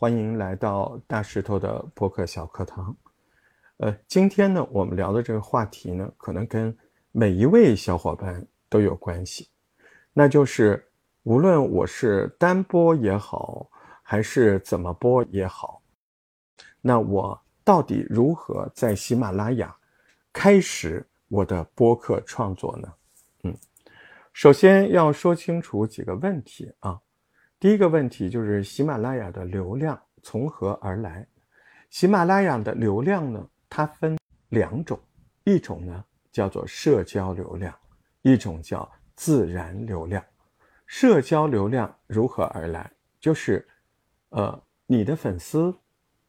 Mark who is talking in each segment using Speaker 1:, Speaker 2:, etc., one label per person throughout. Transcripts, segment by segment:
Speaker 1: 欢迎来到大石头的播客小课堂。呃，今天呢，我们聊的这个话题呢，可能跟每一位小伙伴都有关系，那就是无论我是单播也好，还是怎么播也好，那我到底如何在喜马拉雅开始我的播客创作呢？嗯，首先要说清楚几个问题啊。第一个问题就是喜马拉雅的流量从何而来？喜马拉雅的流量呢，它分两种，一种呢叫做社交流量，一种叫自然流量。社交流量如何而来？就是，呃，你的粉丝，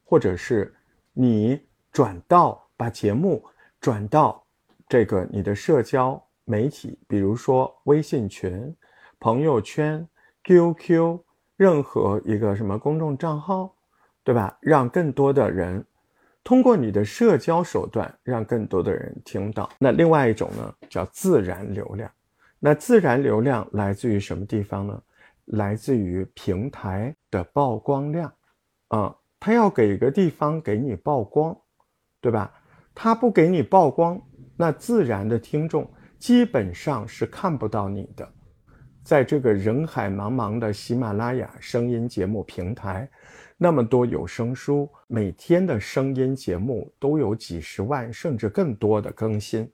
Speaker 1: 或者是你转到把节目转到这个你的社交媒体，比如说微信群、朋友圈。QQ，任何一个什么公众账号，对吧？让更多的人通过你的社交手段，让更多的人听到。那另外一种呢，叫自然流量。那自然流量来自于什么地方呢？来自于平台的曝光量啊，他要给个地方给你曝光，对吧？他不给你曝光，那自然的听众基本上是看不到你的。在这个人海茫茫的喜马拉雅声音节目平台，那么多有声书，每天的声音节目都有几十万甚至更多的更新，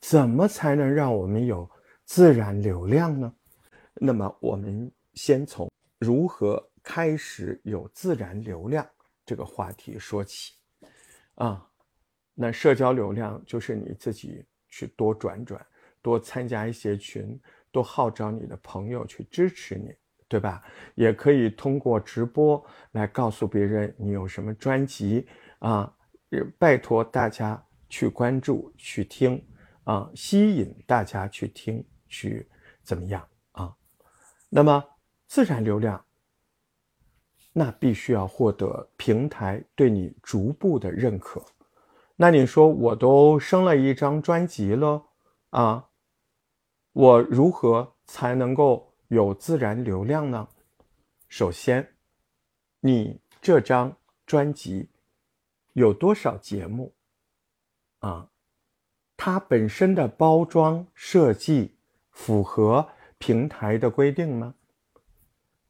Speaker 1: 怎么才能让我们有自然流量呢？那么我们先从如何开始有自然流量这个话题说起。啊，那社交流量就是你自己去多转转，多参加一些群。多号召你的朋友去支持你，对吧？也可以通过直播来告诉别人你有什么专辑啊，拜托大家去关注、去听啊，吸引大家去听、去怎么样啊？那么自然流量，那必须要获得平台对你逐步的认可。那你说我都升了一张专辑了啊？我如何才能够有自然流量呢？首先，你这张专辑有多少节目啊？它本身的包装设计符合平台的规定吗？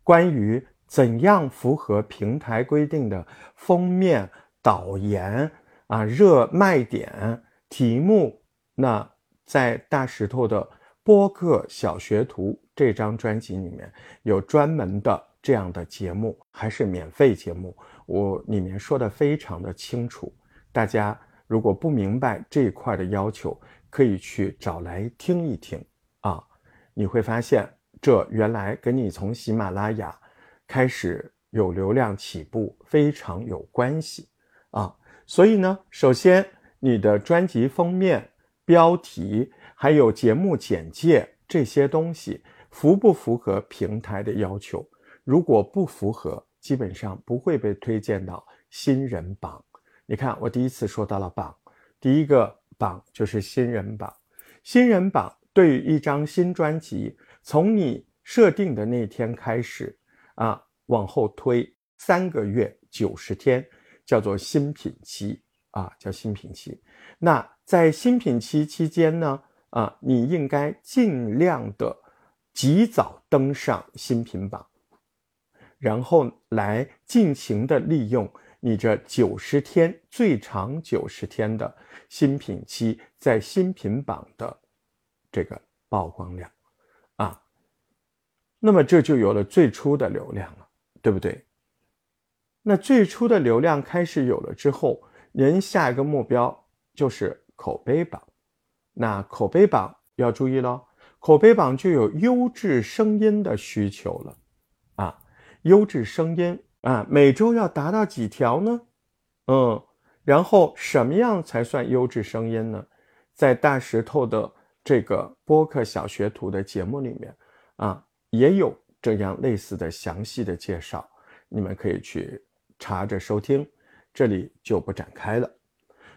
Speaker 1: 关于怎样符合平台规定的封面、导言啊、热卖点、题目，那在大石头的。播客小学徒这张专辑里面有专门的这样的节目，还是免费节目，我里面说的非常的清楚。大家如果不明白这一块的要求，可以去找来听一听啊，你会发现这原来跟你从喜马拉雅开始有流量起步非常有关系啊。所以呢，首先你的专辑封面标题。还有节目简介这些东西符不符合平台的要求？如果不符合，基本上不会被推荐到新人榜。你看，我第一次说到了榜，第一个榜就是新人榜。新人榜对于一张新专辑，从你设定的那天开始啊，往后推三个月九十天，叫做新品期啊，叫新品期。那在新品期期间呢？啊，你应该尽量的及早登上新品榜，然后来尽情的利用你这九十天最长九十天的新品期在新品榜的这个曝光量啊，那么这就有了最初的流量了，对不对？那最初的流量开始有了之后，人下一个目标就是口碑榜。那口碑榜要注意喽，口碑榜就有优质声音的需求了，啊，优质声音啊，每周要达到几条呢？嗯，然后什么样才算优质声音呢？在大石头的这个播客小学徒的节目里面啊，也有这样类似的详细的介绍，你们可以去查着收听，这里就不展开了。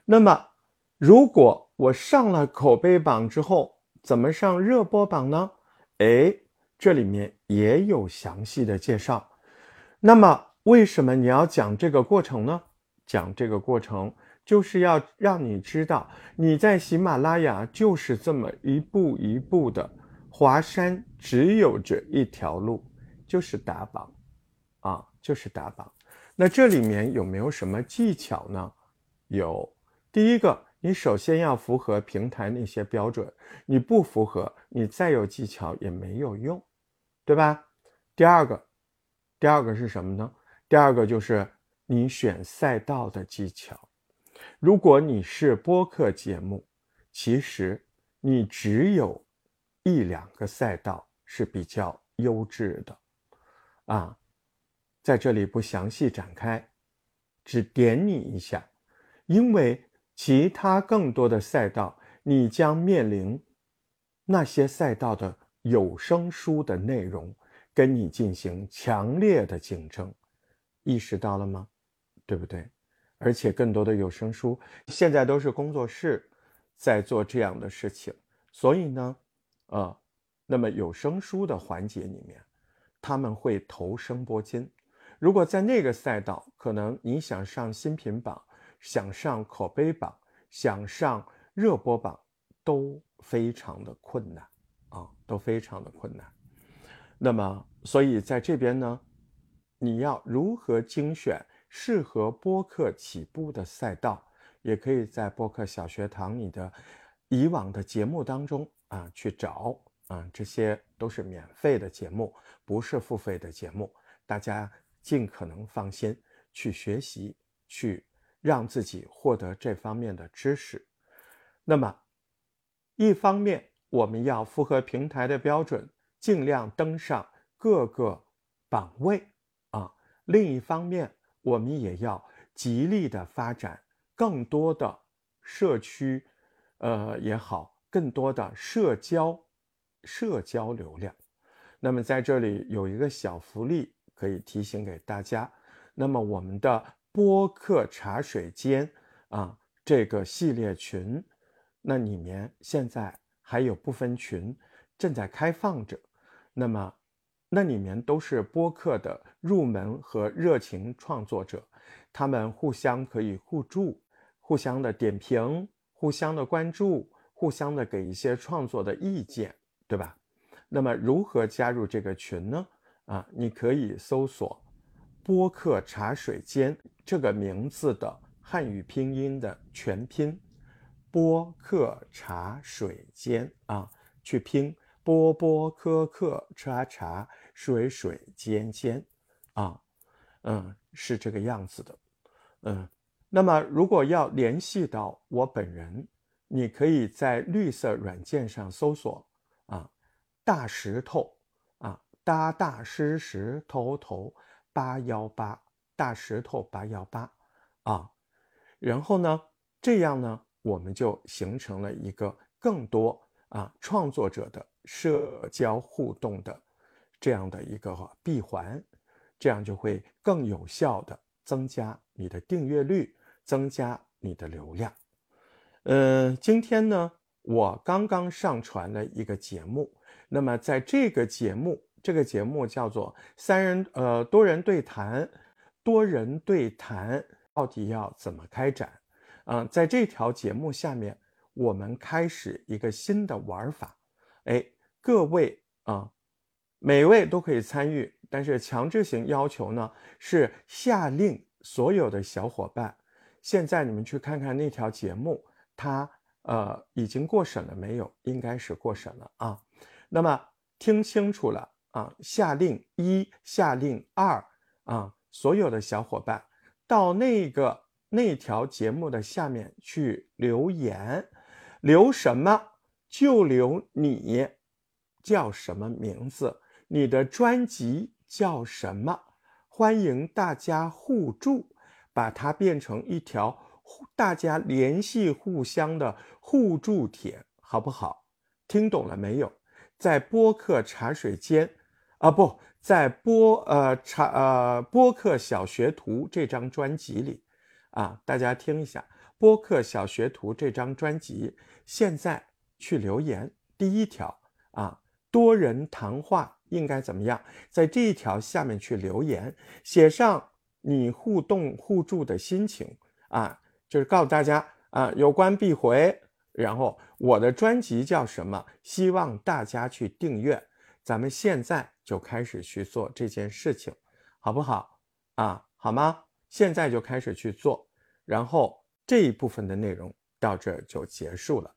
Speaker 1: 那么如果我上了口碑榜之后，怎么上热播榜呢？哎，这里面也有详细的介绍。那么为什么你要讲这个过程呢？讲这个过程就是要让你知道，你在喜马拉雅就是这么一步一步的华山，只有这一条路，就是打榜，啊，就是打榜。那这里面有没有什么技巧呢？有，第一个，你首先要符合平台那些标准，你不符合，你再有技巧也没有用，对吧？第二个，第二个是什么呢？第二个就是你选赛道的技巧。如果你是播客节目，其实你只有一两个赛道是比较优质的，啊。在这里不详细展开，只点你一下，因为其他更多的赛道，你将面临那些赛道的有声书的内容跟你进行强烈的竞争，意识到了吗？对不对？而且更多的有声书现在都是工作室在做这样的事情，所以呢，呃，那么有声书的环节里面，他们会投声波金。如果在那个赛道，可能你想上新品榜、想上口碑榜、想上热播榜，都非常的困难啊，都非常的困难。那么，所以在这边呢，你要如何精选适合播客起步的赛道，也可以在播客小学堂你的以往的节目当中啊去找啊，这些都是免费的节目，不是付费的节目，大家。尽可能放心去学习，去让自己获得这方面的知识。那么，一方面我们要符合平台的标准，尽量登上各个榜位啊；另一方面，我们也要极力的发展更多的社区，呃也好，更多的社交社交流量。那么在这里有一个小福利。可以提醒给大家，那么我们的播客茶水间啊，这个系列群，那里面现在还有部分群正在开放着，那么那里面都是播客的入门和热情创作者，他们互相可以互助，互相的点评，互相的关注，互相的给一些创作的意见，对吧？那么如何加入这个群呢？啊，你可以搜索“播客茶水间”这个名字的汉语拼音的全拼，“播客茶水间”啊，去拼“波波科科茶茶水水间间”，啊，嗯，是这个样子的，嗯。那么，如果要联系到我本人，你可以在绿色软件上搜索啊，“大石头”。啊，搭大石石头头八幺八大石头八幺八啊，然后呢，这样呢，我们就形成了一个更多啊创作者的社交互动的这样的一个闭环，这样就会更有效的增加你的订阅率，增加你的流量。嗯，今天呢，我刚刚上传了一个节目，那么在这个节目。这个节目叫做三人呃多人对谈，多人对谈到底要怎么开展？嗯，在这条节目下面，我们开始一个新的玩法。哎，各位啊，每位都可以参与，但是强制性要求呢是下令所有的小伙伴，现在你们去看看那条节目，它呃已经过审了没有？应该是过审了啊。那么听清楚了。啊，下令一，下令二，啊，所有的小伙伴到那个那条节目的下面去留言，留什么就留你叫什么名字，你的专辑叫什么，欢迎大家互助，把它变成一条大家联系互相的互助帖，好不好？听懂了没有？在播客茶水间。啊不在播呃查呃播客小学徒这张专辑里啊，大家听一下播客小学徒这张专辑，现在去留言第一条啊，多人谈话应该怎么样？在这一条下面去留言，写上你互动互助的心情啊，就是告诉大家啊，有关必回。然后我的专辑叫什么？希望大家去订阅。咱们现在就开始去做这件事情，好不好？啊，好吗？现在就开始去做。然后这一部分的内容到这儿就结束了。